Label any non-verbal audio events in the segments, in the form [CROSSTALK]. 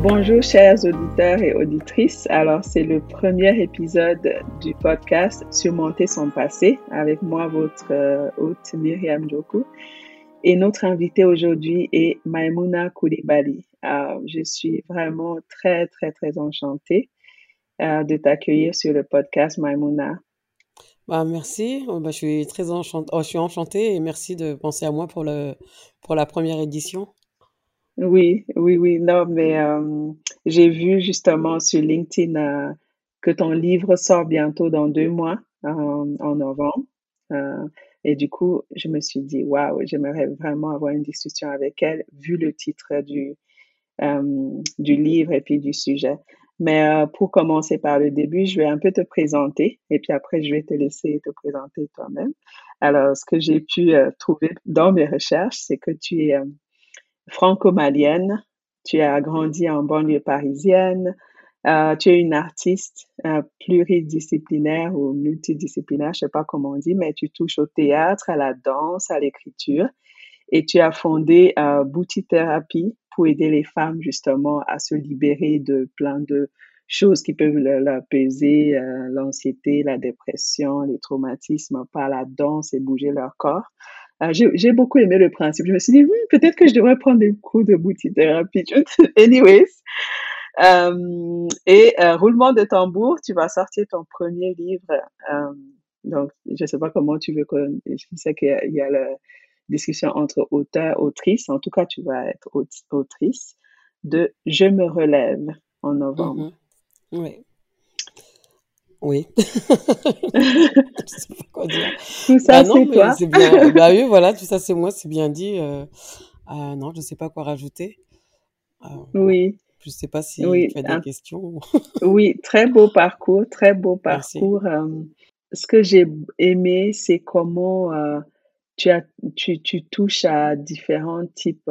Bonjour chers auditeurs et auditrices. Alors c'est le premier épisode du podcast Surmonter son passé avec moi votre euh, hôte Myriam Joku. Et notre invité aujourd'hui est Maimouna Koulibaly. Alors, je suis vraiment très très très enchantée euh, de t'accueillir sur le podcast Maimouna. Bah, merci. Oh, bah, je suis très enchantée, oh, je suis enchantée et merci de penser à moi pour le pour la première édition. Oui, oui, oui. Non, mais euh, j'ai vu justement sur LinkedIn euh, que ton livre sort bientôt dans deux mois, en novembre. Euh, et du coup, je me suis dit, waouh, j'aimerais vraiment avoir une discussion avec elle, vu le titre du, du livre et puis du sujet. Mais pour commencer par le début, je vais un peu te présenter et puis après, je vais te laisser te présenter toi-même. Alors, ce que j'ai pu trouver dans mes recherches, c'est que tu es franco-malienne, tu as grandi en banlieue parisienne, euh, tu es une artiste euh, pluridisciplinaire ou multidisciplinaire, je sais pas comment on dit, mais tu touches au théâtre, à la danse, à l'écriture, et tu as fondé euh, Bouti Thérapie pour aider les femmes justement à se libérer de plein de choses qui peuvent l'apaiser, euh, l'anxiété, la dépression, les traumatismes par la danse et bouger leur corps. Euh, j'ai beaucoup aimé le principe. Je me suis dit, oui, peut-être que je devrais prendre des cours de boutique thérapie. Anyways. Euh, et euh, roulement de tambour, tu vas sortir ton premier livre. Euh, donc, je sais pas comment tu veux que... Je sais qu'il y, a la discussion entre auteur, autrice. En tout cas, tu vas être autrice de Je me relève en novembre. Mm-hmm. Oui. Oui. [LAUGHS] je sais pas quoi dire. Tout ça, bah c'est toi. Bien... [LAUGHS] bah oui, voilà, tout ça, c'est moi, c'est bien dit. Euh... Euh, non, je sais pas quoi rajouter. Euh... Oui. Je sais pas si oui. tu as des questions. [LAUGHS] oui, très beau parcours, très beau parcours. Euh, ce que j'ai aimé, c'est comment tu, as, tu, tu touches à différents types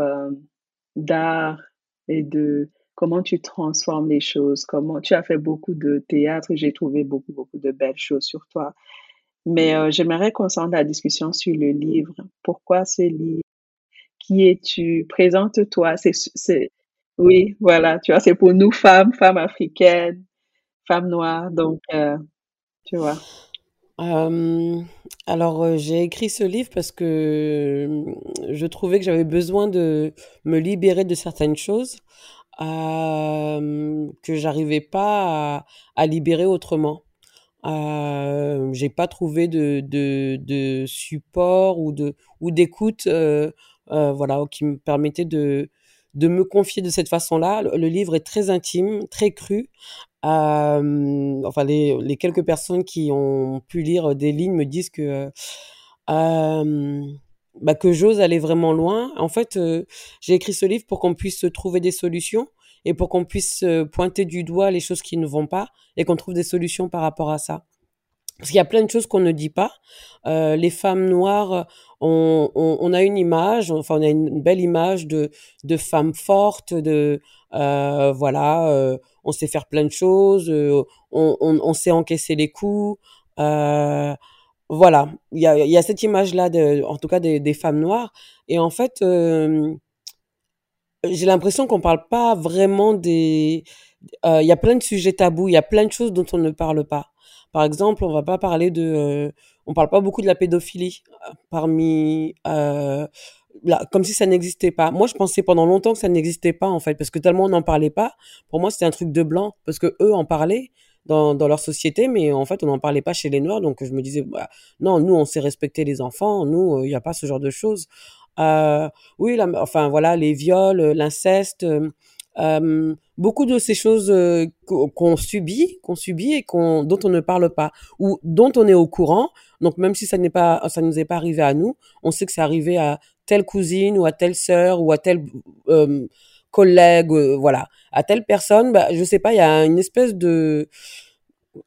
d'art et de comment tu transformes les choses, comment tu as fait beaucoup de théâtre, j'ai trouvé beaucoup, beaucoup de belles choses sur toi. Mais euh, j'aimerais qu'on s'en la discussion sur le livre. Pourquoi ce livre? Qui es-tu? Présente-toi. C'est, oui, voilà, tu vois, c'est pour nous femmes, femmes africaines, femmes noires, donc, euh, tu vois. Euh, alors, j'ai écrit ce livre parce que je trouvais que j'avais besoin de me libérer de certaines choses que j'arrivais pas à, libérer autrement. Euh, j'ai pas trouvé de, de, support ou de ou d'écoute, voilà, qui me permettait de de me confier de cette façon-là. Le, livre est très intime, très cru. Enfin, les, quelques personnes qui ont pu lire des lignes me disent que bah, que j'ose aller vraiment loin. En fait, euh, j'ai écrit ce livre pour qu'on puisse trouver des solutions et pour qu'on puisse euh, pointer du doigt les choses qui ne vont pas et qu'on trouve des solutions par rapport à ça. Parce qu'il y a plein de choses qu'on ne dit pas. Euh, les femmes noires, on, on, on, a une image, enfin on a une belle image de, de femmes fortes, de euh, voilà, euh, on sait faire plein de choses, on, on, on, sait encaisser les coups. Voilà, il y a, y a, cette image-là, en tout cas des, des, femmes noires. Et en fait, euh, j'ai l'impression qu'on parle pas vraiment des. Il y a plein de sujets tabous, il y a plein de choses dont on ne parle pas. Par exemple, on va pas parler de. Euh, on parle pas beaucoup de la pédophilie euh, parmi. Euh, là, comme si ça n'existait pas. Moi, je pensais pendant longtemps que ça n'existait pas en fait, parce que tellement on n'en parlait pas. Pour moi, c'était un truc de blanc, parce que eux en parlaient dans, leur société, mais en fait, on n'en parlait pas chez les Noirs. Donc, je me disais, bah, non, nous, on sait respecter les enfants. Nous, il n'y a pas ce genre de choses. Euh, oui, enfin voilà, les viols, l'inceste, euh, beaucoup de ces choses euh, qu'on subit, qu'on subit et qu'on dont on ne parle pas ou dont on est au courant. Donc même si ça n'est pas, ça nous est pas arrivé à nous, on sait que c'est arrivé à telle cousine ou à telle sœur ou à tel euh, collègue, euh, voilà, à telle personne. Bah, je sais pas, il y a une espèce de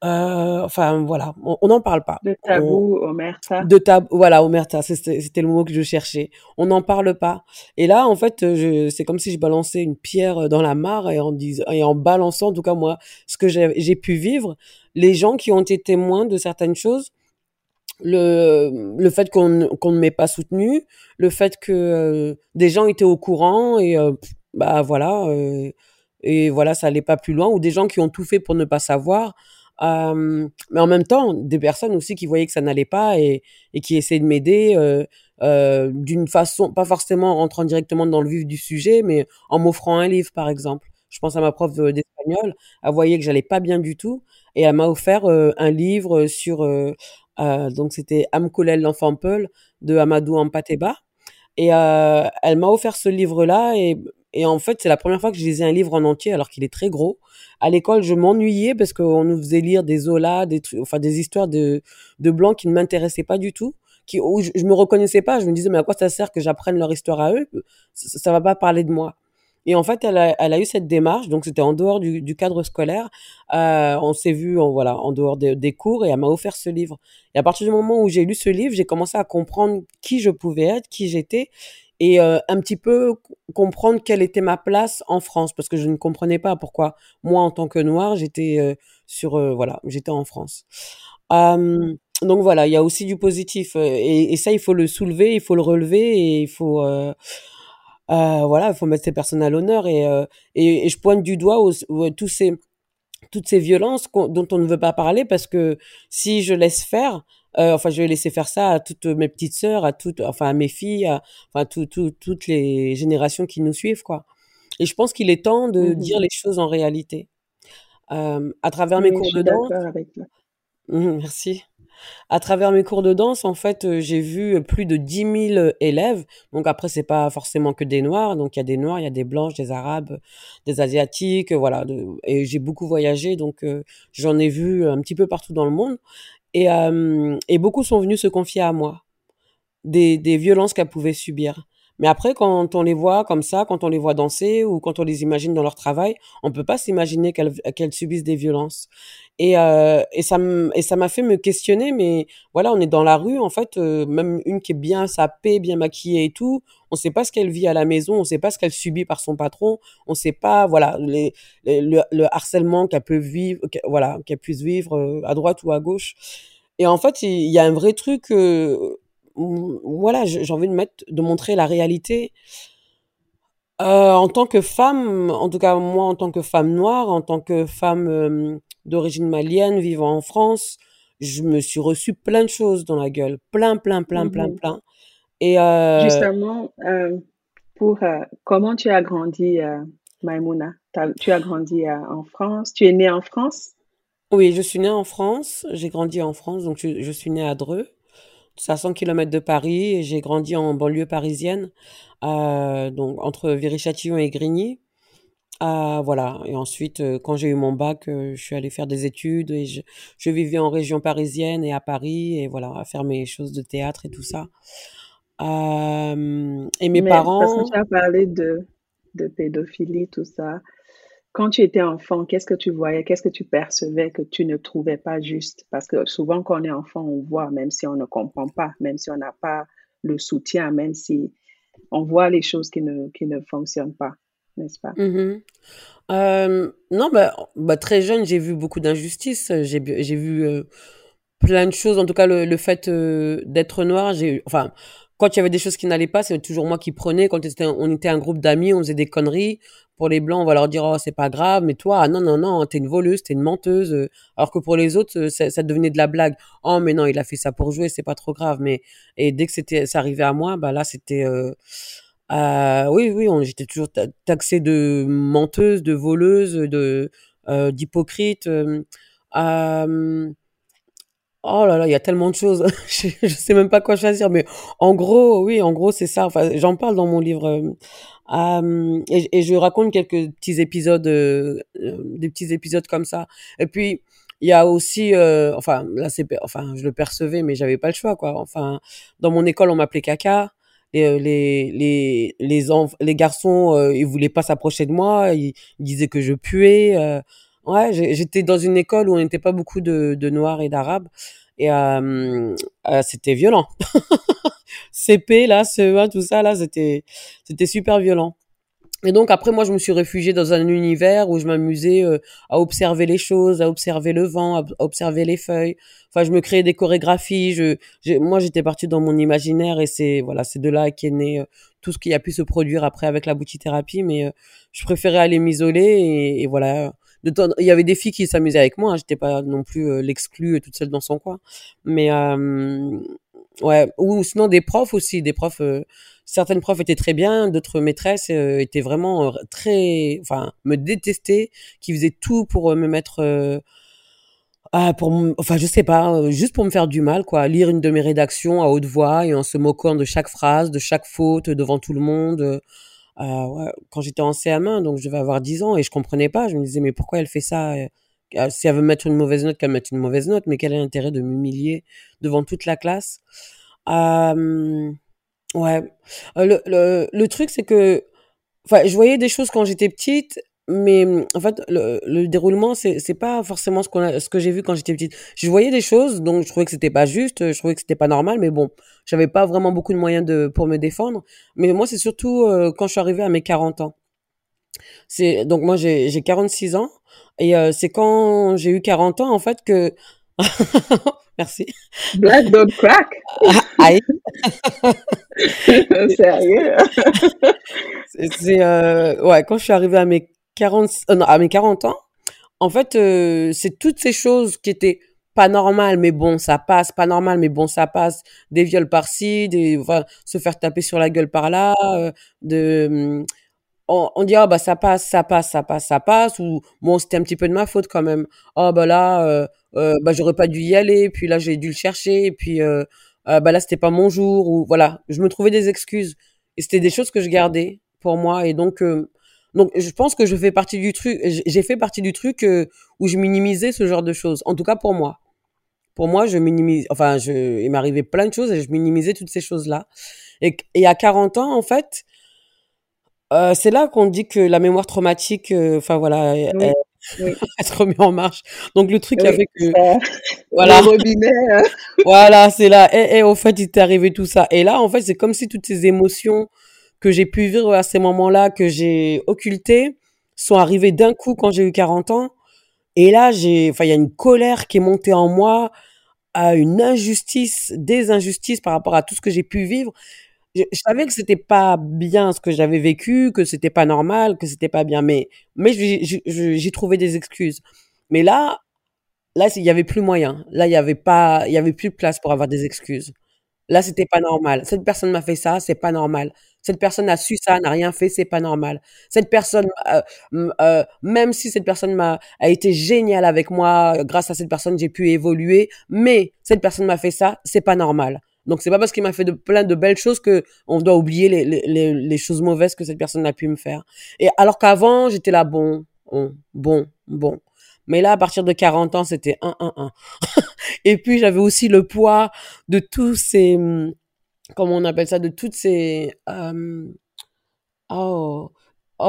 euh, enfin voilà, on n'en parle pas. De tabou, on, omerta. De tabou, voilà, omerta, c'était le mot que je cherchais. On n'en parle pas. Et là, en fait, c'est comme si je balançais une pierre dans la mare et en, dis, et en balançant, en tout cas moi, ce que j'ai pu vivre, les gens qui ont été témoins de certaines choses, le, le fait qu'on qu'on ne m'ait pas soutenu, le fait que euh, des gens étaient au courant et euh, bah voilà, euh, et voilà, ça allait pas plus loin, ou des gens qui ont tout fait pour ne pas savoir. Euh, mais en même temps, des personnes aussi qui voyaient que ça n'allait pas et, et qui essayaient de m'aider euh, d'une façon, pas forcément en rentrant directement dans le vif du sujet, mais en m'offrant un livre, par exemple. Je pense à ma prof d'espagnol, elle voyait que j'allais pas bien du tout et elle m'a offert un livre sur, donc c'était Amkolel l'enfant Peul de Amadou Ampateba. Et euh, elle m'a offert ce livre-là et, et en fait c'est la première fois que je lisais un livre en entier alors qu'il est très gros. À l'école je m'ennuyais parce qu'on nous faisait lire des Zola, des trucs, enfin des histoires de, de blancs qui ne m'intéressaient pas du tout qui, où je, je, me reconnaissais pas. Je me disais, mais à quoi ça sert que j'apprenne leur histoire à eux? Ça, ça va pas parler de moi. Et en fait, elle a, elle a eu cette démarche, donc c'était en dehors du, du cadre scolaire. Euh, on s'est vu, en, voilà, en dehors de, des cours, et elle m'a offert ce livre. Et à partir du moment où j'ai lu ce livre, j'ai commencé à comprendre qui je pouvais être, qui j'étais, et euh, un petit peu comprendre quelle était ma place en France, parce que je ne comprenais pas pourquoi moi, en tant que noire, j'étais euh, sur, euh, voilà, j'étais en France. Donc voilà, il y a aussi du positif, euh, et, et, ça, il faut le soulever, il faut le relever, et il faut euh, euh, voilà, il faut mettre ces personnes à l'honneur et, et, et, je pointe du doigt aux, aux, tous ces, toutes ces violences dont on ne veut pas parler parce que si je laisse faire, euh, enfin, je vais laisser faire ça à toutes mes petites sœurs, à toutes, enfin, à mes filles, à, enfin, tout, tout, toutes les générations qui nous suivent, quoi. Et je pense qu'il est temps de mmh dire les choses en réalité. Euh, à travers oui, mes cours de danse. Avec toi. Mmh, merci. À travers mes cours de danse, en fait, euh, j'ai vu plus de 10 000 élèves. Donc après, c'est pas forcément que des noirs. Donc il y a des noirs, il y a des blanches, des arabes, des asiatiques, voilà. Et j'ai beaucoup voyagé, donc euh, j'en ai vu un petit peu partout dans le monde. Et, euh, et beaucoup sont venus se confier à moi des, violences qu'elles pouvaient subir. Mais après, quand on les voit comme ça, quand on les voit danser ou quand on les imagine dans leur travail, on peut pas s'imaginer qu'elles subissent des violences. Et, euh, et ça m'a fait me questionner. Mais voilà, on est dans la rue en fait, euh, même une qui est bien sapée, bien maquillée et tout. On sait pas ce qu'elle vit à la maison, on sait pas ce qu'elle subit par son patron, on sait pas voilà les, les le, le, harcèlement qu'elle peut vivre, voilà qu'elle puisse vivre euh, à droite ou à gauche. Et en fait, il y a un vrai truc. Euh, voilà, j'ai envie de mettre, de montrer la réalité. Euh, en tant que femme, en tout cas moi en tant que femme noire, en tant que femme d'origine malienne vivant en France, je me suis reçu plein de choses dans la gueule, plein, plein, plein, Mmh plein, mh. plein. Et euh, Justement, heu, pour, heu, comment tu as grandi, Maïmouna? Tu as tu as grandi, en France? Tu es née en France? oui, je suis née en France, j'ai grandi en France, donc je, je suis née à Dreux. C'est à 100 km de Paris et j'ai grandi en banlieue parisienne, euh, donc entre Viry-Châtillon et Grigny. Euh, voilà. Et ensuite, euh, quand j'ai eu mon bac, euh, je suis allée faire des études et je, je, vivais en région parisienne et à Paris et voilà, à faire mes choses de théâtre et tout ça. Euh, et mes Mais parce que parents. tu as parlé de, de pédophilie, tout ça. Quand tu étais enfant, qu'est-ce que tu voyais, qu'est-ce que tu percevais que tu ne trouvais pas juste? Parce que souvent, quand on est enfant, on voit, même si on ne comprend pas, même si on n'a pas le soutien, même si on voit les choses qui ne, qui ne fonctionnent pas, n'est-ce pas? Mm -hmm. Euh, non, bah, bah, très jeune, j'ai vu beaucoup d'injustices. J'ai vu euh, plein de choses. En tout cas, le, le fait euh, d'être noir, enfin, quand il y avait des choses qui n'allaient pas, c'est toujours moi qui prenais. Quand on était un groupe d'amis, on faisait des conneries. Pour les blancs, on va leur dire oh c'est pas grave, mais toi ah, non non non, t'es une voleuse, t'es une menteuse. Alors que pour les autres, ça, devenait de la blague. Oh mais non, il a fait ça pour jouer, c'est pas trop grave. Mais et dès que c'était, ça arrivait à moi, bah là c'était euh, oui, oui, j'étais toujours taxée de menteuse, de voleuse, de euh, d'hypocrite. Euh, oh là là, il y a tellement de choses. [LAUGHS] je, je sais même pas quoi choisir, mais en gros, oui, en gros, c'est ça. Enfin, j'en parle dans mon livre. Et, et, je raconte quelques petits épisodes, des petits épisodes comme ça. Et puis, il y a aussi, euh, enfin, là, c'est, enfin, je le percevais, mais j'avais pas le choix, quoi. Enfin, dans mon école, on m'appelait caca les les les les, les garçons euh, ils voulaient pas s'approcher de moi ils, disaient que je puais euh, ouais j'étais dans une école où on n'était pas beaucoup de, de noirs et d'arabes. Et euh, c'était violent. [LAUGHS] CP là CE1 tout ça là c'était c'était super violent Et donc après moi je me suis réfugiée dans un univers où je m'amusais euh, à observer les choses, à observer le vent, à observer les feuilles. Enfin je me créais des chorégraphies. Je, moi j'étais partie dans mon imaginaire et c'est voilà c'est de là qu'est né euh, tout ce qui a pu se produire après avec la boutithérapie. Mais euh, je préférais aller m'isoler et, et, voilà. De temps, il y avait des filles qui s'amusaient avec moi. Hein, J'étais pas non plus l'exclue toute seule dans son coin. Mais ouais ou sinon des profs aussi, des profs certaines profs étaient très bien, d'autres maîtresses euh, étaient vraiment euh, très, enfin, me détestaient, qui faisaient tout pour euh, me mettre, ah, pour, enfin, je sais pas, juste pour me faire du mal, quoi. Lire une de mes rédactions à haute voix et en se moquant de chaque phrase, de chaque faute devant tout le monde. Ouais, quand j'étais en CM1, donc je devais avoir 10 ans et je comprenais pas. Je me disais, mais pourquoi elle fait ça Si elle veut mettre une mauvaise note, qu'elle mette une mauvaise note, mais quel est l'intérêt de m'humilier devant toute la classe? Euh, Ouais. Le, le, le truc, c'est que, enfin, je voyais des choses quand j'étais petite, mais en fait, le, le déroulement, c'est pas forcément ce qu'on a, ce que j'ai vu quand j'étais petite. Je voyais des choses, donc je trouvais que c'était pas juste, je trouvais que c'était pas normal, mais bon, j'avais pas vraiment beaucoup de moyens de, pour me défendre. Mais moi, c'est surtout euh, quand je suis arrivée à mes 40 ans. C'est, donc moi, j'ai, j'ai 46 ans, et euh, c'est quand j'ai eu 40 ans, en fait, que, [LAUGHS] Merci. Black don't crack. Aïe. [LAUGHS] Sérieux? [LAUGHS] c'est euh, ouais quand je suis arrivée à mes 40 euh, non, à mes 40 ans, en fait c'est toutes ces choses qui étaient pas normales mais bon ça passe, pas normal mais bon ça passe, des viols par-ci, des enfin, se faire taper sur la gueule par là, euh, de on, dit ah bah ça passe, ça passe, ça passe, ça passe ou bon c'était un petit peu de ma faute quand même. Oh bah là euh, euh, bah j'aurais pas dû y aller, puis là j'ai dû le chercher, et puis euh, euh, bah là c'était pas mon jour ou voilà, je me trouvais des excuses et c'était des choses que je gardais pour moi et donc donc je pense que je fais partie du truc, j'ai fait partie du truc où je minimisais ce genre de choses, en tout cas pour moi. Pour moi, je minimise, enfin, je, il m'arrivait plein de choses et je minimisais toutes ces choses-là. Et, et à 40 ans, en fait, euh, c'est là qu'on dit que la mémoire traumatique, euh, enfin voilà, Oui, elle, oui, [LAUGHS] elle se remet en marche. Donc le truc qui a oui, fait que, ça, voilà, le robinet, [LAUGHS] voilà, c'est là. Et, et au fait, il t'est arrivé tout ça. Et là, en fait, c'est comme si toutes ces émotions que j'ai pu vivre à ces moments-là, que j'ai occultées, sont arrivées d'un coup quand j'ai eu 40 ans. Et là, j'ai, enfin, il y a une colère qui est montée en moi, à une injustice, des injustices par rapport à tout ce que j'ai pu vivre je, savais que c'était pas bien ce que j'avais vécu, que c'était pas normal, que c'était pas bien, mais mais j'ai trouvé des excuses. Mais là, là, il y avait plus moyen. Là, il y avait pas, il y avait plus de place pour avoir des excuses. Là, c'était pas normal. Cette personne m'a fait ça, c'est pas normal. Cette personne a su ça, n'a rien fait, c'est pas normal. Cette personne, euh, euh, même si cette personne m'a a été géniale avec moi, grâce à cette personne, j'ai pu évoluer, mais cette personne m'a fait ça, c'est pas normal. Donc c'est pas parce qu'il m'a fait de plein de belles choses que on doit oublier les, les, les, choses mauvaises que cette personne a pu me faire. Et alors qu'avant, j'étais là bon, bon, bon. Mais là, à partir de 40 ans, c'était un, un, un. [LAUGHS] Et puis j'avais aussi le poids de tous ces, hum, comment on appelle ça, de toutes ces, oh, oh,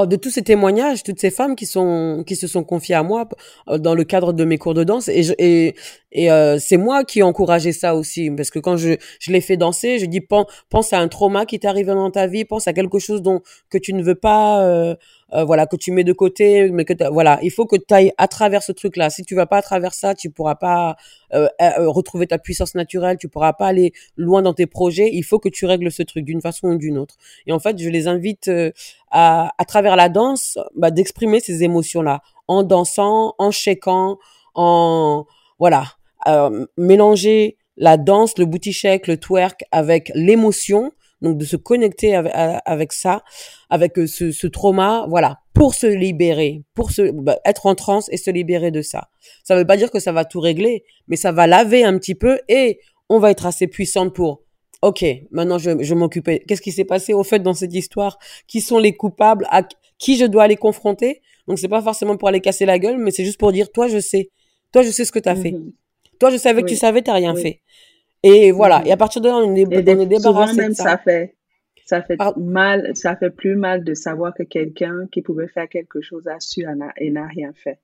de tous ces témoignages, toutes ces femmes qui sont, qui se sont confiées à moi euh, dans le cadre de mes cours de danse. Et, je, et, et euh, c'est moi qui ai encouragé ça aussi, parce que quand je, je les fais danser, je dis pense, pense à un trauma qui t'est arrivé dans ta vie, pense à quelque chose dont que tu ne veux pas, euh, euh, voilà, que tu mets de côté, mais que voilà, il faut que tu ailles à travers ce truc-là. Si tu vas pas à travers ça, tu pourras pas euh, euh, retrouver ta puissance naturelle, tu pourras pas aller loin dans tes projets. Il faut que tu règles ce truc d'une façon ou d'une autre. Et en fait, je les invite euh, à, à travers la danse, bah, d'exprimer ces émotions-là, en dansant, en shaking, en voilà, euh, mélanger la danse, le booty shake, le twerk avec l'émotion, donc de se connecter avec, avec ça, avec euh, ce, ce trauma, voilà, pour se libérer, pour se bah, être en transe et se libérer de ça. Ça veut pas dire que ça va tout régler, mais ça va laver un petit peu et on va être assez puissante pour Ok, maintenant je, je m'occuper. Qu'est-ce qui s'est passé au fait dans cette histoire? Qui sont les coupables? À qui je dois aller confronter? Donc c'est pas forcément pour aller casser la gueule, mais c'est juste pour dire toi je sais, toi je sais ce que tu as fait. Mhm. Toi je savais que tu savais, t'as rien oui. fait. Et voilà. Et à partir de là, on est, Et on est souvent débarrassé de même ça. ça fait ça fait mal, ça fait plus mal de savoir que quelqu'un qui pouvait faire quelque chose a su et n'a rien fait.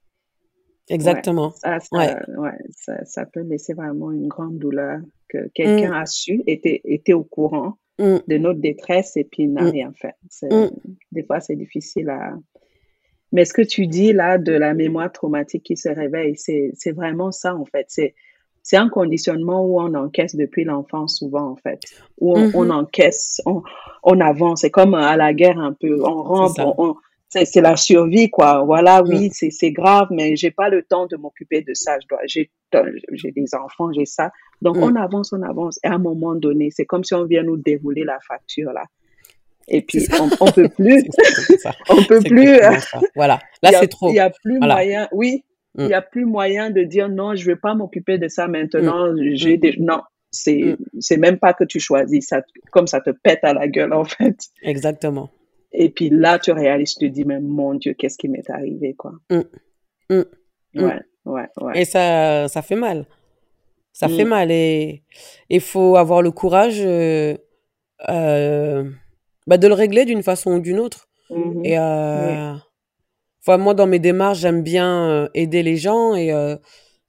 Exactement. ça, Ouais. ça, ouais, ça, ça peut laisser vraiment une grande douleur que quelqu'un Mm. a su, était, était au courant, Mmh. de notre détresse et puis n'a rien fait. Des fois, c'est difficile à... Mais ce que tu dis là de la mémoire traumatique qui se réveille, c'est c'est vraiment ça en fait. C'est c'est un conditionnement où on encaisse depuis l'enfance souvent en fait. Où on, on Mhm. encaisse, on, on avance. C'est comme à la guerre un peu. On ça. on, c'est la survie quoi. Voilà, Mm. oui, c'est c'est grave, mais j'ai pas le temps de m'occuper de ça. Je dois, j'ai des enfants, j'ai ça. Donc Mm. on avance, on avance. Et à un moment donné, c'est comme si on vient nous dérouler la facture là. Et puis on, on peut [LAUGHS] plus, [LAUGHS] on peut plus. euh. Voilà. Là, c'est trop. il y a plus Voilà. moyen. Oui, Mm. il y a plus moyen de dire non, je vais pas m'occuper de ça Mm. maintenant. J'ai Mm. des non. C'est Mm. c'est même pas que tu choisis ça, comme ça te pète à la gueule en fait. Exactement. Et puis là, tu réalises, tu te dis, mais mon Dieu, qu'est-ce qui m'est arrivé, quoi. Mm. Mm. Mm. Ouais, ouais, ouais. Et ça, ça fait mal. Ça fait Mm. mal. Et il faut avoir le courage euh, euh, bah, de le régler d'une façon ou d'une autre. Mhm. Et Oui. Enfin, moi, dans mes démarches, j'aime bien euh, aider les gens. Et, euh,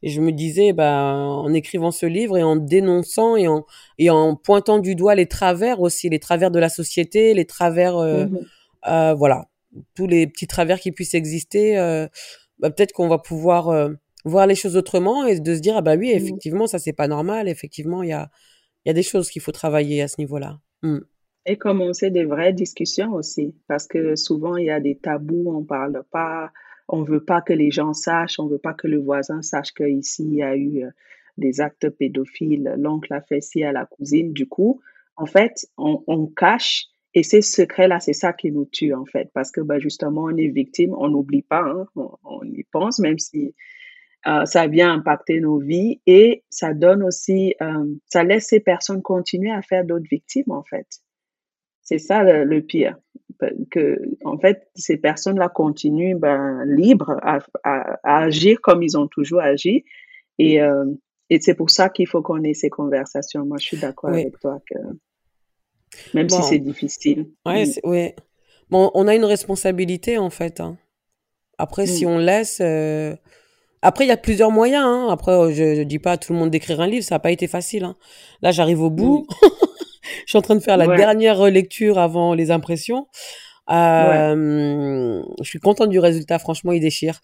et je me disais, bah, en écrivant ce livre et en dénonçant et en, et en pointant du doigt les travers aussi, les travers de la société, les travers, euh, Mhm. euh, voilà, tous les petits travers qui puissent exister, euh, bah, peut-être qu'on va pouvoir euh, voir les choses autrement et de se dire, ah bah oui, Mhm. effectivement, ça c'est pas normal. Effectivement, il y a, il y a des choses qu'il faut travailler à ce niveau-là. Mm. Et commencer des vraies discussions aussi, parce que souvent il y a des tabous, on parle pas, on veut pas que les gens sachent, on veut pas que le voisin sache qu'ici il y a eu euh, des actes pédophiles, l'oncle a fait ci à la cousine. Du coup, en fait, on, on cache et ces secrets-là, c'est ça qui nous tue en fait, parce que bah, justement on est victime, on n'oublie pas, hein, on, on y pense, même si euh, ça vient impacter nos vies et ça donne aussi, euh, ça laisse ces personnes continuer à faire d'autres victimes en fait. C'est ça le, le pire. Que, en fait, ces personnes-là continuent ben, libres à, à, à agir comme ils ont toujours agi. Et, euh, et c'est pour ça qu'il faut qu'on ait ces conversations. Moi, je suis d'accord Oui. avec toi que même si c'est difficile. ouais, Mm, ouais. Bon, on a une responsabilité en fait. hein. Après, si mm, on laisse, euh, après il y a plusieurs moyens. hein. Après, je, je dis pas à tout le monde d'écrire un livre, ça n'a pas été facile. hein. Là, j'arrive au mm. [LAUGHS] [LAUGHS] Je suis en train de faire la Ouais, dernière relecture avant les impressions. ouais. Euh, je suis contente du résultat. Franchement, il déchire.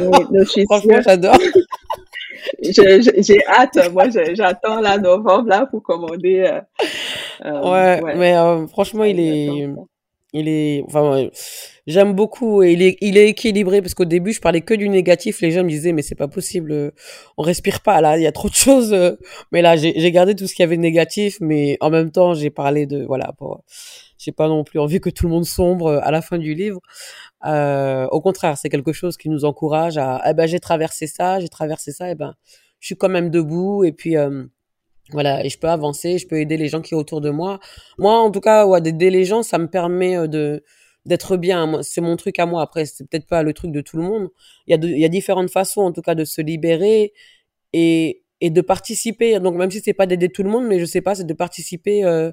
Oui, [LAUGHS] Franchement, j'adore. [LAUGHS] J'ai hâte. Moi, j'attends là novembre là pour commander. euh, euh, Ouais, ouais, mais euh, franchement, il est. il est, enfin, j'aime beaucoup et il est, il est équilibré parce qu'au début, je parlais que du négatif. Les gens me disaient, mais c'est pas possible, euh, on respire pas là, il y a trop de choses. euh. Mais là, j'ai gardé tout ce qu'il y avait de négatif, mais en même temps, j'ai parlé de, voilà, pour, j'ai pas non plus envie que tout le monde sombre euh, à la fin du livre. Au contraire, c'est quelque chose qui nous encourage à, eh ben, j'ai traversé ça, j'ai traversé ça, et ben, je suis quand même debout et puis. Voilà, et je peux avancer, je peux aider les gens qui sont autour de moi. Moi, en tout cas, ouais, d'aider les gens, ça me permet euh, de d'être bien. C'est mon truc à moi. Après, c'est peut-être pas le truc de tout le monde. Il y a, de- il y a différentes façons, en tout cas, de se libérer et, et de participer. Donc, même si c'est pas d'aider tout le monde, mais je sais pas, c'est de participer. Euh,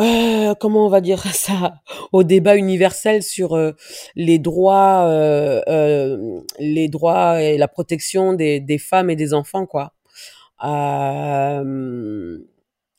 euh, comment on va dire [LAUGHS] ça au débat universel sur euh, les droits, euh, les droits et la protection des, des femmes et des enfants, quoi. Euh,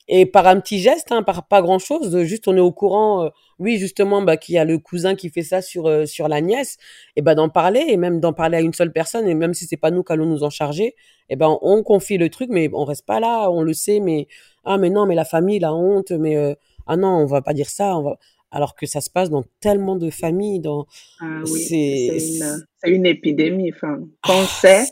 et par un petit geste, hein, par pas grand chose, juste on est au courant, euh, oui justement, bah, qu'il y a le cousin qui fait ça sur euh, sur la nièce, et ben d'en parler et même d'en parler à une seule personne et même si c'est pas nous qui allons nous en charger, et ben on confie le truc, mais on reste pas là, on le sait, mais ah mais non, mais la famille, la honte, mais euh, ah non, on va pas dire ça, on va alors que ça se passe dans tellement de familles, dans Ah oui, c'est une, épidémie. Enfin, qu'on ah, sait,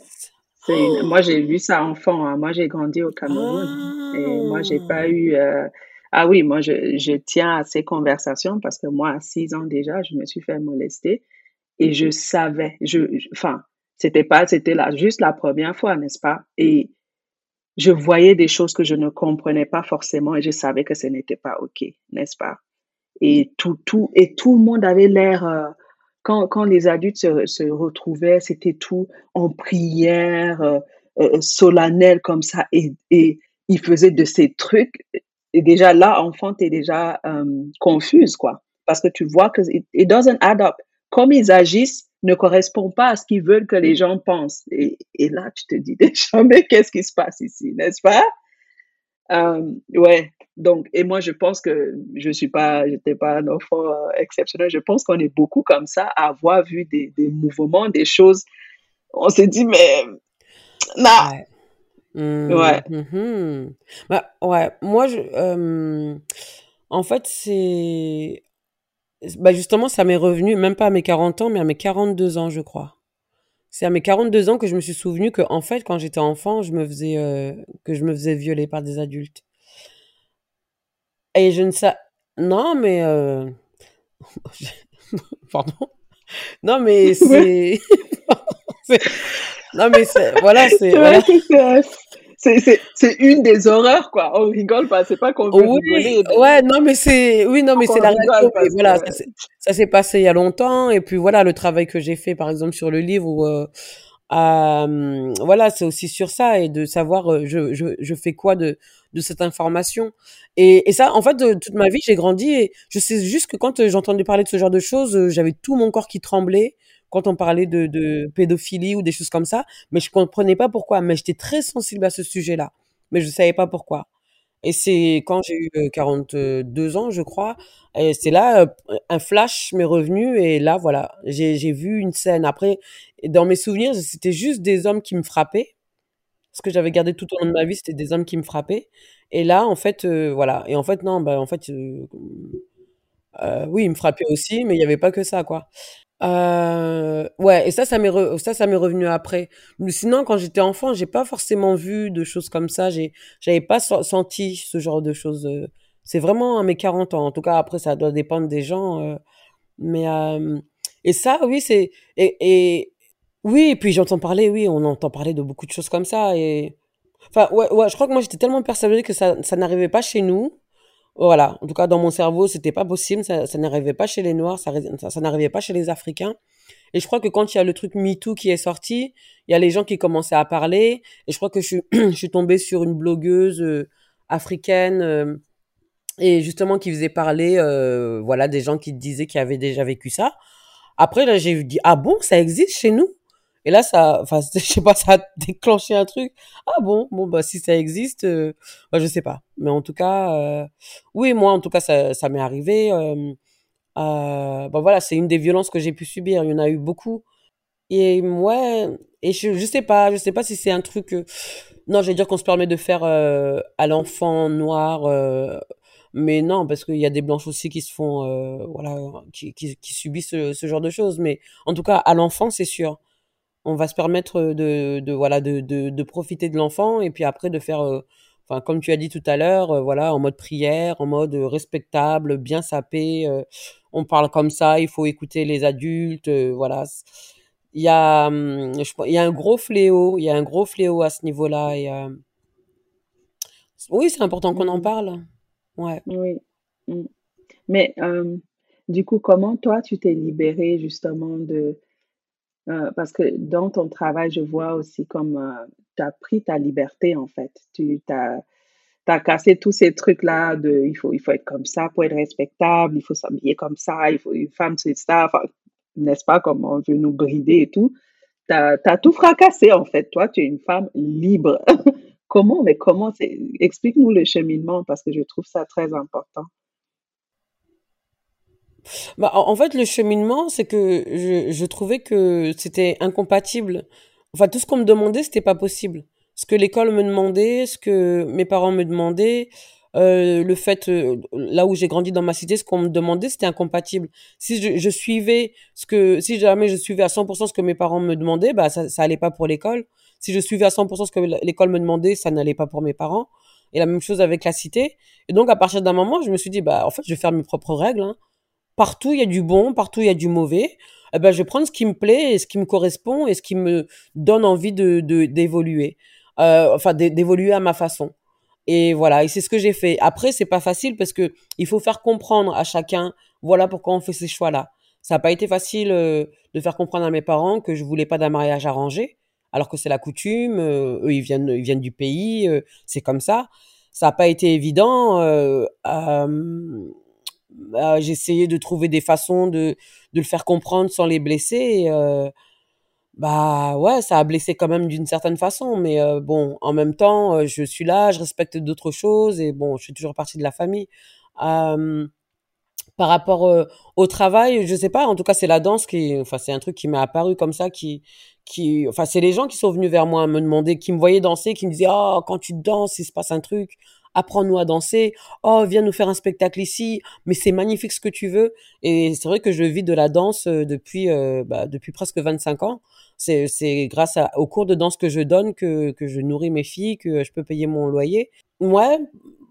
une... Moi, j'ai vu ça enfant. hein. Moi, j'ai grandi au Cameroun. Et moi, j'ai pas eu... euh, Ah oui, moi, je, je tiens à ces conversations parce que moi, à six ans déjà, je me suis fait molester. Et je savais, je, je- enfin, c'était pas, c'était là, juste la première fois, n'est-ce pas? Et je voyais des choses que je ne comprenais pas forcément et je savais que ce n'était pas OK, n'est-ce pas? Et tout, tout, et tout le monde avait l'air, euh, quand, quand les adultes se, se retrouvaient, c'était tout en prière, euh, euh, solennel comme ça, et, et ils faisaient de ces trucs. Et déjà là, enfant, t'es déjà euh, confuse, quoi. Parce que tu vois que it, it doesn't add up. Comme ils agissent ne correspond pas à ce qu'ils veulent que les gens pensent. Et, et là, tu te dis [LAUGHS] déjà, mais qu'est-ce qui se passe ici, n'est-ce pas? Euh, ouais. Donc, et moi, je pense que je suis pas, j'étais pas un enfant euh, exceptionnel. Je pense qu'on est beaucoup comme ça à avoir vu des, des mouvements, des choses. On s'est dit, mais, non. Ouais. Mmh, Ouais. mhm. Bah, ouais, moi, je, euh, en fait, c'est, bah, justement, ça m'est revenu, même pas à mes 40 ans, mais à mes 42 ans, je crois. C'est à mes 42 ans que je me suis souvenu que, en fait, quand j'étais enfant, je me faisais, euh, que je me faisais violer par des adultes. Et je ne sais, non, mais, euh, [LAUGHS] pardon. Non, mais c'est, non, mais c'est, voilà, c'est, C'est voilà. c'est, une des horreurs, quoi. On rigole pas. C'est pas qu'on veut Oui, rigoler, ouais, non, mais c'est, oui, non, mais c'est la réalité. rigole voilà, ça s'est, ça s'est passé il y a longtemps. Et puis voilà, le travail que j'ai fait, par exemple, sur le livre, où, euh, voilà, c'est aussi sur ça et de savoir, je, je, je fais quoi de, de cette information. Et, et ça, en fait, de, toute ma vie, j'ai grandi et je sais juste que quand j'entendais parler de ce genre de choses, j'avais tout mon corps qui tremblait quand on parlait de, de pédophilie ou des choses comme ça, mais je comprenais pas pourquoi. Mais j'étais très sensible à ce sujet-là, mais je savais pas pourquoi. Et c'est quand j'ai eu euh, 42 ans, je crois, et c'est là, un flash m'est revenu et là, voilà, j'ai vu une scène. Après, dans mes souvenirs, c'était juste des hommes qui me frappaient. Ce que j'avais gardé tout au long de ma vie, c'était des hommes qui me frappaient. Et là, en fait, voilà. Et en fait, non, bah, en fait, euh, oui, ils me frappaient aussi, mais il n'y avait pas que ça, quoi. Euh, ouais, et ça, ça m'est ça, ça m'est revenu après. Sinon, quand j'étais enfant, j'ai pas forcément vu de choses comme ça. J'ai, j'avais pas senti ce genre de choses. euh. C'est vraiment à mes 40 ans. En tout cas, après, ça doit dépendre des gens. euh. mais euh, et ça, oui, c'est et, et oui. Et puis j'entends parler, oui, on entend parler de beaucoup de choses comme ça. Et enfin, ouais, ouais, je crois que moi, j'étais tellement persuadée que ça, ça n'arrivait pas chez nous. Voilà. En tout cas, dans mon cerveau, c'était pas possible. Ça, ça n'arrivait pas chez les Noirs. Ça, ça, n'arrivait pas chez les Africains. Et je crois que quand il y a le truc MeToo qui est sorti, il y a les gens qui commençaient à parler. Et je crois que je suis, [CLEARS THROAT] je suis tombée sur une blogueuse euh, africaine euh, et justement qui faisait parler, euh, voilà, des gens qui disaient qu'ils avaient déjà vécu ça. Après, là, j'ai dit, ah bon, ça existe chez nous? Et là, ça, enfin, [LAUGHS] je sais pas, ça a déclenché un truc. Ah bon, bon, bah, si ça existe, euh, bah, je sais pas. Mais en tout cas, euh, oui, moi, en tout cas, ça, ça m'est arrivé. Euh, euh, bah voilà, c'est une des violences que j'ai pu subir. Il y en a eu beaucoup. Et ouais, et je, je sais pas, je sais pas si c'est un truc. euh, non, j'allais dire qu'on se permet de faire euh, à l'enfant noir, mais non, parce qu'il y a des blanches aussi qui se font, voilà, qui, qui, qui subissent ce, ce genre de choses. Mais en tout cas, à l'enfant, c'est sûr. On va se permettre de, de voilà, de, de, de profiter de l'enfant et puis après de faire, euh, enfin, comme tu as dit tout à l'heure, euh, voilà, en mode prière, en mode respectable, bien sapé. euh, on parle comme ça, il faut écouter les adultes, voilà. Il y a, hum, je il y a un gros fléau, il y a un gros fléau à ce niveau-là. Et, euh, oui, c'est important qu'on en mm, parle. Ouais. oui. mm. Mais euh, du coup, comment toi, tu t'es libérée justement de... euh, parce que dans ton travail, je vois aussi comme tu as pris ta liberté, en fait. Tu t'as cassé tous ces trucs-là de il faut, il faut être comme ça pour être respectable, il faut s'habiller comme ça, il faut une femme, c'est ça, n'est-ce pas, comme on veut nous brider et tout. T'as, t'as tout fracassé, en fait. Toi, tu es une femme libre. [LAUGHS] Comment, mais comment. Explique-nous le cheminement parce que je trouve ça très important. Bah, en fait, le cheminement, c'est que je, je trouvais que c'était incompatible. Enfin, tout ce qu'on me demandait, c'était pas possible. Ce que l'école me demandait, ce que mes parents me demandaient, euh, le fait, euh, là où j'ai grandi dans ma cité, ce qu'on me demandait, c'était incompatible. Si je suivais ce que, si jamais je suivais à 100% ce que mes parents me demandaient, bah, ça, ça allait pas pour l'école. Si je suivais à 100% ce que l'école me demandait, ça n'allait pas pour mes parents. Et la même chose avec la cité. Et donc, à partir d'un moment, je me suis dit, bah, en fait, je vais faire mes propres règles, hein. Partout, il y a du bon, partout, il y a du mauvais. Eh ben, je vais prendre ce qui me plaît et ce qui me correspond et ce qui me donne envie de, de- d'évoluer. Euh, enfin, d'é- d'évoluer à ma façon. Et voilà, et c'est ce que j'ai fait. Après, c'est pas facile parce que il faut faire comprendre à chacun, voilà pourquoi on fait ces choix-là. Ça n'a pas été facile euh, de faire comprendre à mes parents que je voulais pas d'un mariage arrangé, alors que c'est la coutume. euh, eux, ils viennent, ils viennent du pays, euh, c'est comme ça. Ça n'a pas été évident. J'ai essayé de trouver des façons de, de le faire comprendre sans les blesser. Euh, bah ouais, ça a blessé quand même d'une certaine façon, mais euh, bon, en même temps, euh, je suis là, je respecte d'autres choses et bon, je suis toujours partie de la famille. Par rapport au travail, je sais pas. En tout cas, c'est la danse qui, enfin, c'est un truc qui m'est apparu comme ça, qui, qui, enfin, c'est les gens qui sont venus vers moi me demander, qui me voyaient danser, qui me disaient, oh, quand tu danses, il se passe un truc. Apprends-nous à danser. Oh, viens nous faire un spectacle ici. Mais c'est magnifique ce que tu veux. Et c'est vrai que je vis de la danse euh, depuis, euh, bah, depuis presque 25 ans. C'est, c'est grâce à, aux cours de danse que je donne que, que je nourris mes filles, que je peux payer mon loyer. Ouais,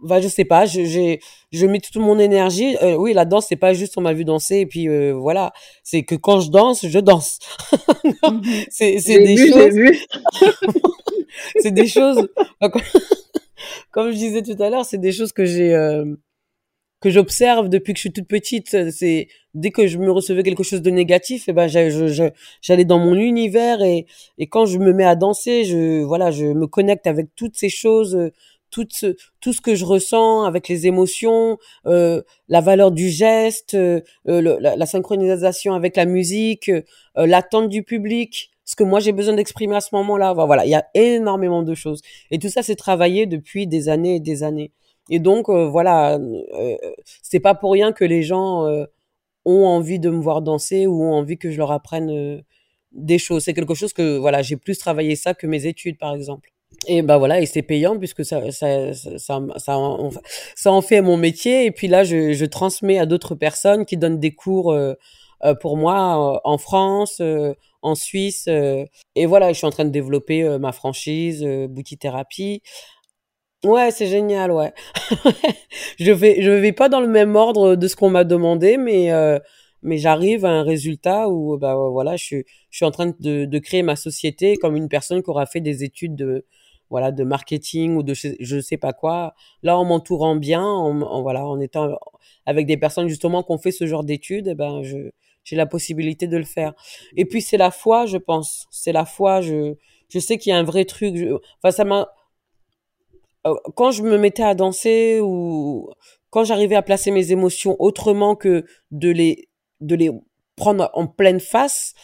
bah je sais pas, je j'ai je mets toute mon énergie. Euh, oui, la danse c'est pas juste on m'a vu danser et puis euh, voilà, c'est que quand je danse, je danse. [LAUGHS] Mhm. c'est c'est des vu, choses, [LAUGHS] c'est des choses. [LAUGHS] Comme je disais tout à l'heure, c'est des choses que j'ai euh, que j'observe depuis que je suis toute petite. C'est dès que je me recevais quelque chose de négatif, et ben je- je- j'allais dans mon univers et et quand je me mets à danser, je voilà, je me connecte avec toutes ces choses, euh, tout ce tout ce que je ressens avec les émotions, euh, la valeur du geste, euh, la, la synchronisation avec la musique, euh, l'attente du public. Ce que moi j'ai besoin d'exprimer à ce moment-là, voilà, il y a énormément de choses. Et tout ça, c'est travaillé depuis des années et des années. Et donc, euh, voilà, euh, c'est pas pour rien que les gens euh, ont envie de me voir danser ou ont envie que je leur apprenne euh, des choses. C'est quelque chose que, voilà, j'ai plus travaillé ça que mes études, par exemple. Et ben voilà, et c'est payant puisque ça, ça, ça, ça, ça en, ça en fait mon métier. Et puis là, je, je transmets à d'autres personnes qui donnent des cours euh, euh, pour moi euh, en France, euh, en Suisse. euh. et voilà, je suis en train de développer euh, ma franchise, euh, Boutique Thérapie. Ouais, c'est génial, ouais. [LAUGHS] Je vais, je vais pas dans le même ordre de ce qu'on m'a demandé, mais mais j'arrive à un résultat où bah voilà, je suis je suis en train de, de créer ma société comme une personne qui aura fait des études de voilà de marketing ou de je je sais pas quoi. Là, en m'entourant bien, en, en- voilà, en étant avec des personnes justement qui ont fait ce genre d'études, eh ben je j'ai la possibilité de le faire. Et puis c'est la foi, je pense. C'est la foi. Je je sais qu'il y a un vrai truc. Enfin, ça m'a euh, quand je me mettais à danser ou quand j'arrivais à placer mes émotions autrement que de les de les prendre en pleine face,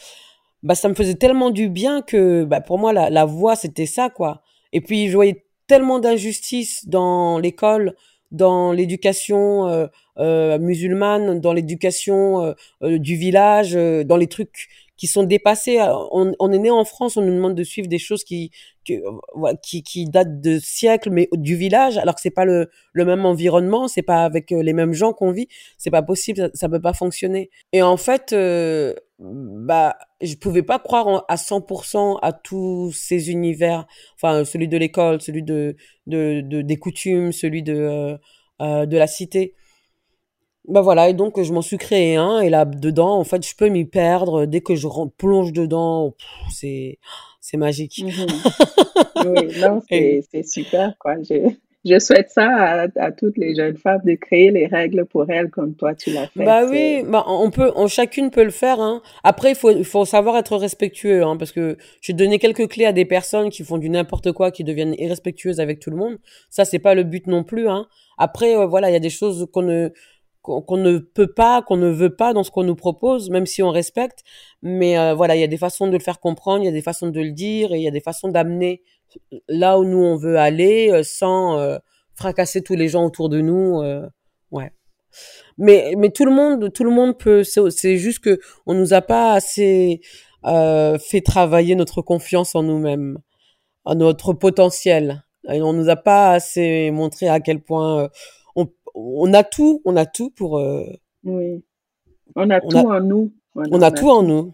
bah ça me faisait tellement du bien que bah pour moi la, la voix c'était ça quoi. Et puis je voyais tellement d'injustices dans l'école, dans l'éducation euh, euh, musulmane, dans l'éducation euh, euh, du village, dans les trucs qui sont dépassés. On, on est né en France, on nous demande de suivre des choses qui voilà, qui, qui date de siècles, mais du village, alors que c'est pas le, le même environnement, c'est pas avec les mêmes gens qu'on vit, c'est pas possible, ça, ça peut pas fonctionner. Et en fait, euh, bah, je pouvais pas croire en- à 100% à tous ces univers, enfin celui de l'école, celui de, de, de des coutumes, celui de euh, euh, de la cité. Bah voilà, et donc je m'en suis créé un, et là dedans, en fait, je peux m'y perdre dès que je plonge dedans, c'est c'est magique. Mhm. [LAUGHS] Oui, non, c'est c'est super, quoi. Je, je souhaite ça à, à toutes les jeunes femmes de créer les règles pour elles comme toi tu l'as fait. Bah oui, bah on peut, on, chacune peut le faire, hein. Après, il faut, il faut savoir être respectueux, hein, parce que j'ai donné quelques clés à des personnes qui font du n'importe quoi, qui deviennent irrespectueuses avec tout le monde. Ça, c'est pas le but non plus, hein. Après, euh, voilà, il y a des choses qu'on ne, qu'on qu'on ne peut pas, qu'on ne veut pas dans ce qu'on nous propose, même si on respecte. Mais euh, voilà, il y a des façons de le faire comprendre, il y a des façons de le dire, et il y a des façons d'amener là où nous on veut aller, euh, sans euh, fracasser tous les gens autour de nous. euh, ouais. Mais, mais tout le monde, tout le monde peut. C'est juste que on nous a pas assez fait travailler notre confiance en nous-mêmes, en notre potentiel. Et on nous a pas assez montré à quel point on, on a tout, on a tout pour, euh, oui, on a on a, tout en nous. On a, on a on a tout en nous.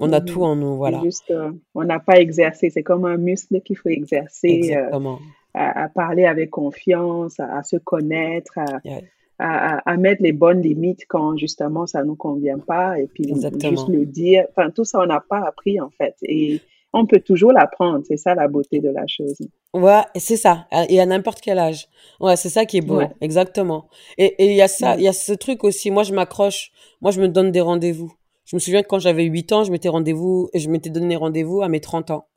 On a tout Mhm. en nous, voilà. juste qu'on n'a pas exercé. C'est comme un muscle qu'il faut exercer, euh, Exactement. à, à parler avec confiance, à, à se connaître, à, Yeah. mettre les bonnes limites quand justement ça nous convient pas et puis juste le dire. Enfin, tout ça, on n'a pas appris en fait. Et on peut toujours l'apprendre. C'est ça la beauté de la chose. Ouais, c'est ça. Et à n'importe quel âge. Ouais, c'est ça qui est beau. Ouais. Exactement. Et et il y a ça, il y a ce truc aussi. Moi, je m'accroche. Moi, je me donne des rendez-vous. Je me souviens que quand j'avais 8 ans, je m'étais rendez-vous, je m'étais donné rendez-vous à mes 30 ans.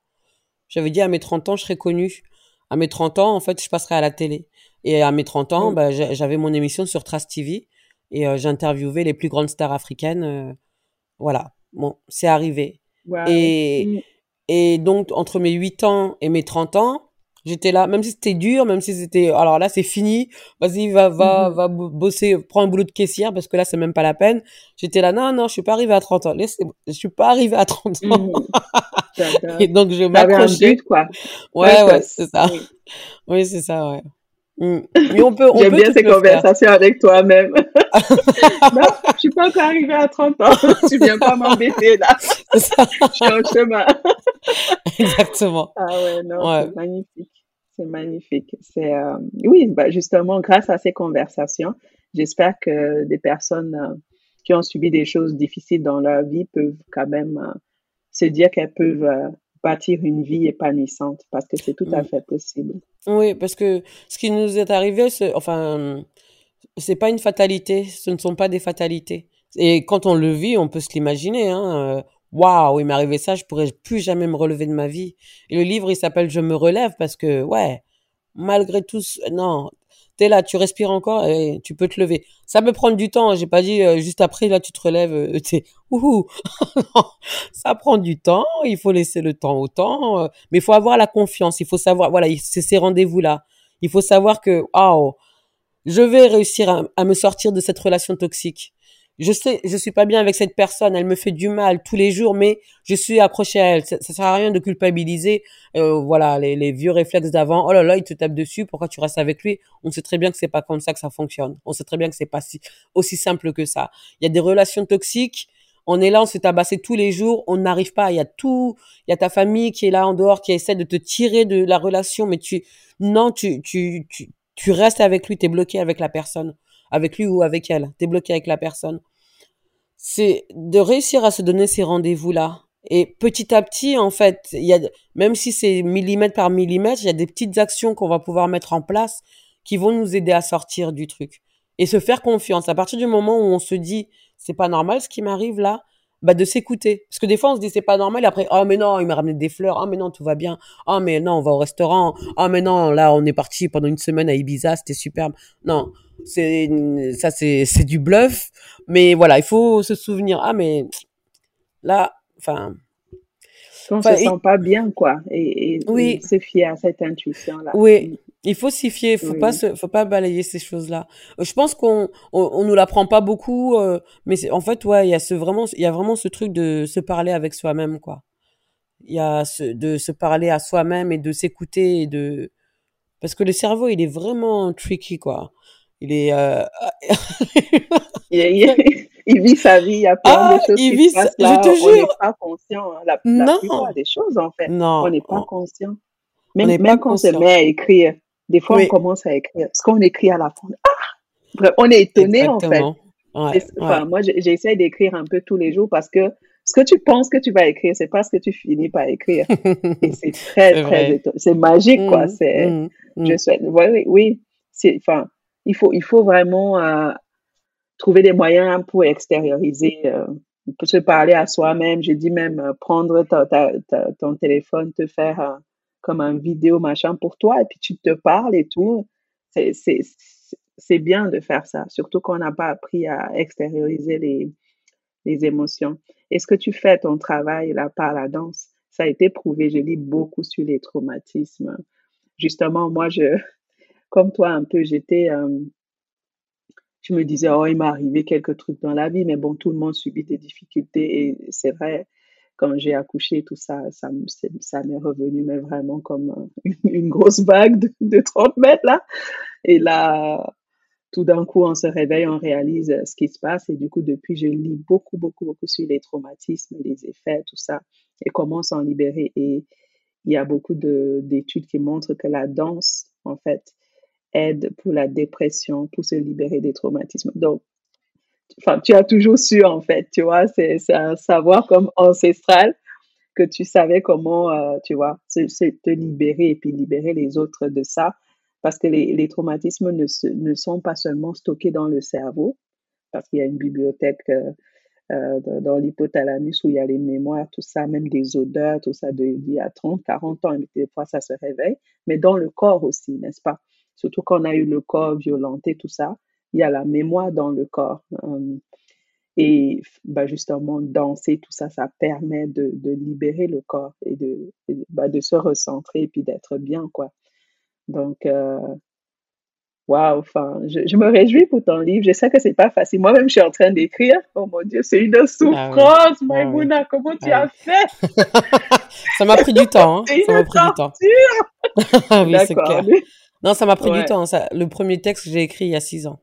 J'avais dit à mes 30 ans, je serais connue. À mes 30 ans, en fait, je passerai à la télé. Et à mes 30 ans, Mm. bah, j'a- j'avais mon émission sur Trace TV et euh, j'interviewais les plus grandes stars africaines. euh, voilà. Bon, c'est arrivé. Wow. Et, Mm. et donc, entre mes 8 ans et mes 30 ans, j'étais là, même si c'était dur, même si c'était, alors là, c'est fini, vas-y, va, va, Mhm. va bo- bosser, prends un boulot de caissière, parce que là, c'est même pas la peine. J'étais là, non, non, je suis pas arrivée à 30 ans. Laissez, je suis pas arrivée à 30 ans. Mhm. [LAUGHS] Et donc, je un m'accrochais. but, quoi. Ouais, ouais, c'est ça. Oui. [LAUGHS] Oui, c'est ça, ouais. Mm. Mais on peut, on J'aime bien ces faire. conversations avec toi-même. [LAUGHS] Non, je suis pas encore arrivée à 30 ans. Tu viens pas m'embêter, là. Je suis en chemin. exactement. Ah ouais, non, Ouais. c'est magnifique. C'est magnifique. C'est, euh, oui, bah, justement, grâce à ces conversations, j'espère que des personnes euh, qui ont subi des choses difficiles dans leur vie peuvent quand même euh, se dire qu'elles peuvent bâtir une vie épanouissante parce que c'est tout à Mm. fait possible. Oui, parce que ce qui nous est arrivé, c'est, enfin, c'est pas une fatalité, ce ne sont pas des fatalités. Et quand on le vit, on peut se l'imaginer, hein. Waouh, il m'est arrivé ça, je pourrais plus jamais me relever de ma vie. Et le livre, il s'appelle Je me relève parce que, ouais, malgré tout, non, t'es là, tu respires encore et tu peux te lever. Ça peut prendre du temps, hein, j'ai pas dit euh, juste après, là, tu te relèves, euh, [LAUGHS] t'es. Non, [LAUGHS] ça prend du temps, il faut laisser le temps au temps, euh, mais il faut avoir la confiance, il faut savoir, voilà, il- c'est ces rendez-vous-là. Il faut savoir que, waouh, je vais réussir à me sortir de cette relation toxique. Je sais, je suis pas bien avec cette personne, elle me fait du mal tous les jours, mais je suis accroché à elle. Ça, ça sert à rien de culpabiliser. Euh, voilà, les, les vieux réflexes d'avant. Oh là là, il te tape dessus. Pourquoi tu restes avec lui? On sait très bien que c'est pas comme ça que ça fonctionne. On sait très bien que c'est pas si, aussi simple que ça. Il y a des relations toxiques. On est là, on se tabassé tous les jours. On n'arrive pas. Il y a tout. Il y a ta famille qui est là en dehors, qui essaie de te tirer de la relation, mais tu, non, tu, tu, tu, tu restes avec lui. T'es bloqué avec la personne avec lui ou avec elle. Bloqué avec la personne. C'est de réussir à se donner ces rendez-vous-là. Et petit à petit, en fait, y a, même si c'est millimètre par millimètre, il y a des petites actions qu'on va pouvoir mettre en place qui vont nous aider à sortir du truc. Et se faire confiance. À partir du moment où on se dit, c'est pas normal ce qui m'arrive là, bah de s'écouter. Parce que des fois, on se dit, c'est pas normal, et après, oh mais non, il m'a ramené des fleurs, oh mais non, tout va bien, oh mais non, on va au restaurant, oh mais non, là, on est parti pendant une semaine à Ibiza, c'était superbe. Non, c'est ça c'est c'est du bluff mais voilà il faut se souvenir ah mais là enfin enfin se sent pas bien, quoi. Et, et, oui se fier à cette intuition-là. oui Mm. il faut s'y fier faut pas Oui. se, faut pas balayer ces choses là je pense qu'on on, on nous l'apprend pas beaucoup euh, mais c'est- en fait ouais il y a ce vraiment il y a vraiment ce truc de se parler avec soi-même quoi il y a ce, de se parler à soi-même et de s'écouter et de parce que le cerveau il est vraiment tricky quoi il est euh, [LAUGHS] Il, il- [LAUGHS] il vit sa vie, il y a plein ah de choses il qui vit se passent je là. te On n'est jure pas conscient. hein. La, la non plupart des choses, en fait, on non n'est pas on conscient. on Même, pas même quand on se met à écrire, des fois, on commence à écrire. Ce qu'on écrit à la fin, ah, Bref, on est étonné, en fait. Ouais, moi, j'essaie d'écrire un peu tous les jours parce que ce que tu penses que tu vas écrire, c'est pas ce que tu finis par écrire. [LAUGHS] Et c'est très, très. C'est magique, quoi. Mm, C'est, mm, je souhaite, oui, oui, oui. Enfin, il faut, il faut vraiment euh, trouver des moyens pour extérioriser, euh, pour se parler à soi-même. J'ai dit même euh, prendre ton téléphone, te faire euh, comme un vidéo machin pour toi, et puis tu te parles et tout. C'est bien de faire ça, surtout qu'on n'a pas appris à extérioriser les, les émotions. Est-ce que tu fais ton travail là par la danse? Ça a été prouvé. Je lis beaucoup sur les traumatismes. Justement, moi, je, comme toi un peu, j'étais, euh, je me disais, oh, il m'est arrivé quelques trucs dans la vie, mais bon, tout le monde subit des difficultés et c'est vrai, quand j'ai accouché, tout ça, ça, m'est revenu, mais vraiment comme euh, une, grosse vague de, de 30 mètres là. Et là, tout d'un coup, on se réveille, on réalise euh, ce qui se passe. Et du coup, depuis, je lis beaucoup, beaucoup, beaucoup sur les traumatismes, les effets, tout ça, et comment s'en libérer. Et il y a beaucoup de, d'études qui montrent que la danse, en fait, aide pour la dépression, pour se libérer des traumatismes. Donc, enfin, tu as toujours su, en fait, tu vois, c'est, un savoir comme ancestral que tu savais comment, euh, tu vois, te libérer et puis libérer les autres de ça. Parce que les, les traumatismes ne, ne sont pas seulement stockés dans le cerveau, parce qu'il y a une bibliothèque euh, euh, dans, l'hypothalamus où il y a les mémoires, tout ça, même des odeurs, tout ça, de, y a 30, 40 ans, et des fois ça se réveille, mais dans le corps aussi, n'est-ce pas? Surtout quand on a eu le corps violenté, tout ça, il y a la mémoire dans le corps. Euh, Et bah, justement, danser, tout ça, ça permet de, de libérer le corps et de, bah, de se recentrer et puis d'être bien, quoi. Donc, euh, waouh, enfin, je, je, me réjouis pour ton livre. Je sais que c'est pas facile. Moi-même, je suis en train d'écrire. Oh mon Dieu, c'est une souffrance, ah oui. ah comment tu ah as fait? [LAUGHS] ça m'a pris du temps. Hein. [LAUGHS] Ça m'a pris du temps. [LAUGHS] oui, c'est clair. Non, ça m'a pris du temps. Ça, le premier texte que j'ai écrit il y a six ans.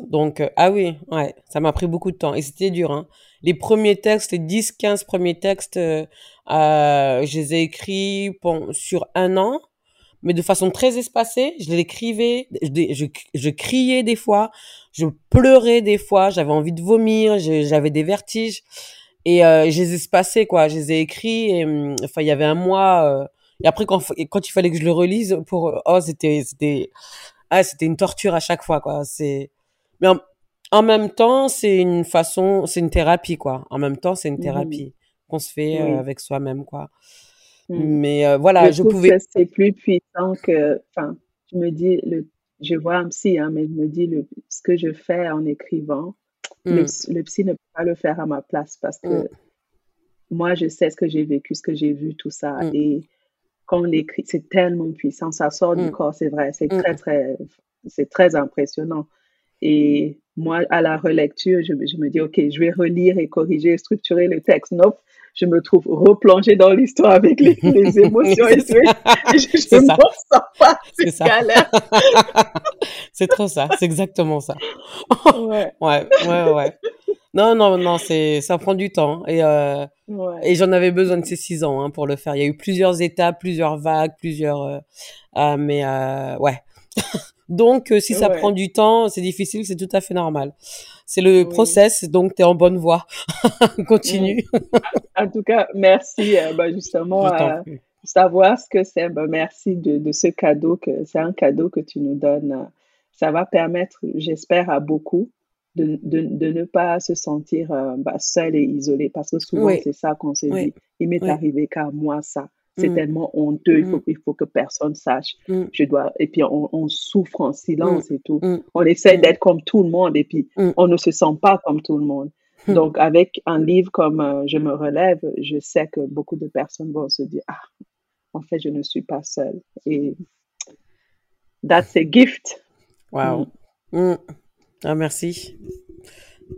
Donc, euh, ah oui, ouais, ça m'a pris beaucoup de temps. Et c'était dur, hein. Les premiers textes, les 10, 15 premiers textes, euh, euh, je les ai écrits sur un an, mais de façon très espacée. Je les écrivais, je, je, je criais des fois, je pleurais des fois, j'avais envie de vomir, j'avais des vertiges. Et je les ai espacés, quoi. Je les ai écrits, et, hum, enfin, il y avait un mois. Et après, quand, quand il fallait que je le relise, pour, oh, c'était, c'était, ah, c'était une torture à chaque fois, quoi. C'est, mais en, même temps, c'est une façon, c'est une thérapie, quoi. En même temps, c'est une mmh thérapie qu'on se fait euh, avec soi-même, quoi. Mmh. Mais euh, voilà, je, je pouvais. C'est plus puissant que, enfin, je me dis, le, je vois un psy, hein, mais je me dis, le, ce que je fais en écrivant, le, mmh. le, psy ne peut pas le faire à ma place parce que moi, je sais ce que j'ai vécu, ce que j'ai vu, tout ça. Et quand on l'écrit, c'est tellement puissant, ça sort du corps, c'est vrai, c'est très, très, c'est très impressionnant. Et moi, à la relecture, je, je, me dis, OK, je vais relire et corriger, structurer le texte. Non, je me trouve replongée dans l'histoire avec les, [LAUGHS] les émotions et, [LAUGHS] je, je ne m'en sors pas. C'est galère. [LAUGHS] c'est trop ça. C'est exactement ça. ouais. ouais, ouais, ouais. Non, non, non, c'est, ça prend du temps. Et, euh, ouais. et j'en avais besoin de ces six ans hein, pour le faire. Il y a eu plusieurs étapes, plusieurs vagues, plusieurs. Euh, euh, mais ouais. [LAUGHS] Donc, si ça prend du temps, c'est difficile, c'est tout à fait normal. C'est le process, donc tu es en bonne voie. [LAUGHS] Continue. en tout cas, merci bah, justement à savoir ce que c'est. Bah, merci de, de, ce cadeau, que c'est un cadeau que tu nous donnes. Ça va permettre, j'espère, à beaucoup de, de, de, ne pas se sentir euh, bah, seul et isolé, parce que souvent, c'est ça qu'on se dit. Il m'est arrivé qu'à moi ça. C'est mm. tellement honteux, il faut, mm. il faut que personne sache. Mm. Je dois, et puis on, on souffre en silence et tout. On essaie d'être comme tout le monde et puis on ne se sent pas comme tout le monde. Donc avec un livre comme euh, Je me relève, je sais que beaucoup de personnes vont se dire, ah, en fait, je ne suis pas seule. Et that's a gift. Wow. Ah, merci.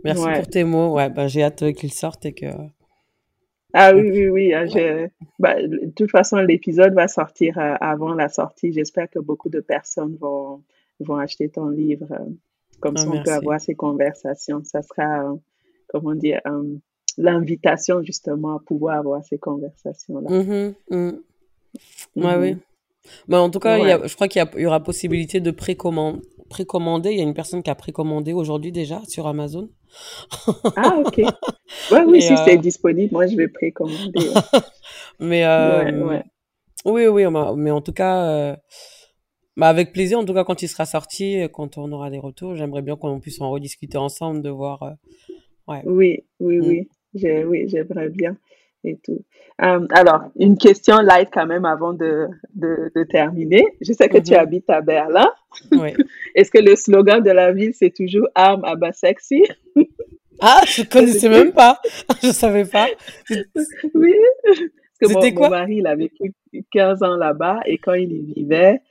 Merci pour tes mots. Ouais, ben, j'ai hâte qu'ils sortent et que ah oui, oui, oui. Hein, bah, de toute façon, l'épisode va sortir euh, avant la sortie. J'espère que beaucoup de personnes vont, vont acheter ton livre. Euh, comme ah, ça, on peut avoir ces conversations. Ça sera, euh, comment dire, l'invitation justement à pouvoir avoir ces conversations-là. Mm -hmm, oui. Mais en tout cas, y a, je crois qu'il y, y, aura possibilité de précommander. Il y a une personne qui a précommandé aujourd'hui déjà sur Amazon. ah, ok. [LAUGHS] Ouais, oui, si c'est euh, disponible, moi je vais précommander. [LAUGHS] mais euh, oui, oui, mais en tout cas, euh, bah, avec plaisir. En tout cas, quand il sera sorti, quand on aura des retours, j'aimerais bien qu'on puisse en rediscuter ensemble, de voir. Ouais. Oui, oui, mm. oui. Oui, j'aimerais bien et tout. Euh, alors, une question light quand même avant de, de, de terminer. Je sais que tu mhm. habites à Berlin. Oui. [LAUGHS] Est-ce que le slogan de la ville, c'est toujours arme à bas sexy? Ah, je connaissais même pas. [LAUGHS] Je savais pas. Oui. Parce que mon, quoi? mon mari, il a vécu 15 ans là-bas et quand il y vivait,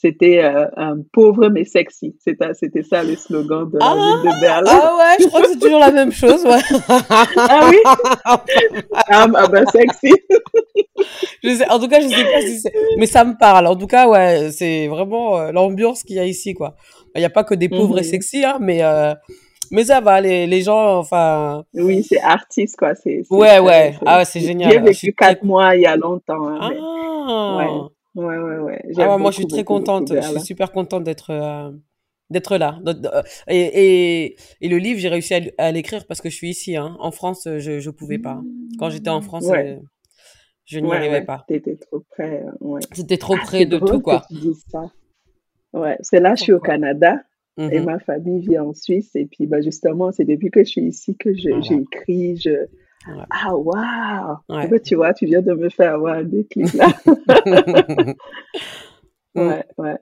c'était euh, un pauvre mais sexy. C'était, c'était ça le slogan de la ah, ville de Berlin. Ah ouais, je crois que c'est toujours la même chose, ouais. [LAUGHS] ah oui? ah, ah ben sexy. je sais, en tout cas, je sais pas si c'est... Mais ça me parle. En tout cas, ouais, c'est vraiment euh, l'ambiance qu'il y a ici, quoi. Il n'y a pas que des pauvres et mhm. sexy, hein, mais... Euh, mais ça va, les, les gens, enfin. Oui, c'est artiste, quoi. C'est, ouais, ouais. Ah, c'est génial. J'ai vécu quatre mois il y a longtemps. Hein, ah. Mais... Ouais. Ouais, ouais, ouais. Ah ouais moi, je suis très contente. Je suis super contente d'être euh, d'être là. Euh, et, et, et, le livre, j'ai réussi à, l'écrire parce que je suis ici. Hein. En France, je je pouvais pas. Quand j'étais en France, euh, je n'y arrivais pas. C'était trop près. C'était trop ah, près de tout, quoi. Ouais, que là, je suis au Canada. Et mhm. ma famille vit en Suisse. Et puis, bah, justement, c'est depuis que je suis ici que j'écris, je, ah, waouh! Tu vois, tu viens de me faire avoir un déclic là. [LAUGHS] ouais, ouais.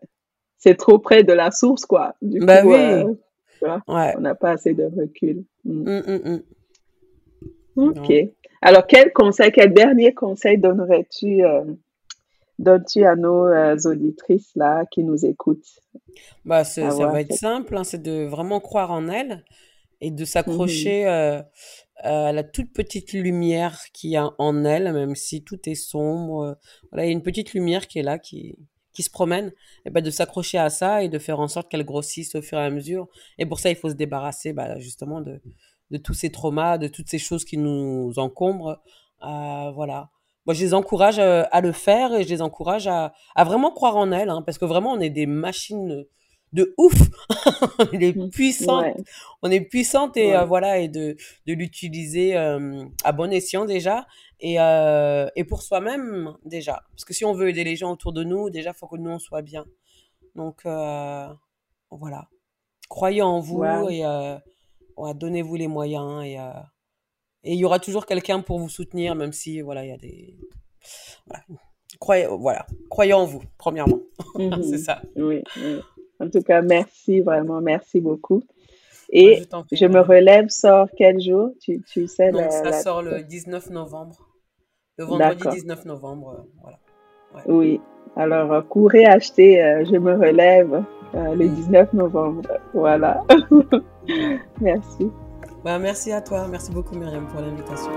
C'est trop près de la source, quoi. Du bah coup, oui. euh, on n'a pas assez de recul. Mm. Hum. Ok. Alors, quel conseil, quel dernier conseil donnerais-tu euh, donnes-tu à nos euh, auditrices là qui nous écoutent? Bah, À ça va être simple, hein, c'est de vraiment croire en elles et de Mhm. s'accrocher euh, à la toute petite lumière qu'il y a en elles, même si tout est sombre. euh, Voilà, il y a une petite lumière qui est là, qui, qui se promène. Et ben, de s'accrocher à ça et de faire en sorte qu'elle grossisse au fur et à mesure. Et pour ça, il faut se débarrasser bah, justement de, de tous ces traumas, de toutes ces choses qui nous encombrent. Euh, voilà. Moi, je les encourage à le faire et je les encourage à, à vraiment croire en elles, hein, parce que vraiment, on est des machines de ouf. [LAUGHS] on est puissantes, Ouais, on est puissante et euh, voilà et de, de l'utiliser euh, à bon escient déjà et, euh, et pour soi-même déjà. Parce que si on veut aider les gens autour de nous, déjà, faut que nous on soit bien. Donc voilà. Croyez en vous wow. et ouais, donnez-vous les moyens et et il y aura toujours quelqu'un pour vous soutenir, même si voilà, il y a des voilà. Croyez, voilà. Croyez en vous, premièrement. [LAUGHS] C'est Mhm. ça. Oui, oui. En tout cas, merci, vraiment, merci beaucoup. Et Je me relève sort quel jour? Tu, tu sais Donc la, ça la... sort le 19 novembre. Le vendredi D'accord. 19 novembre, euh, voilà. Ouais. Oui. Alors, euh, courez acheter euh, Je me relève euh, le Mm. 19 novembre. Voilà. [LAUGHS] Merci. Bah, merci à toi. Merci beaucoup, Myriam, pour l'invitation.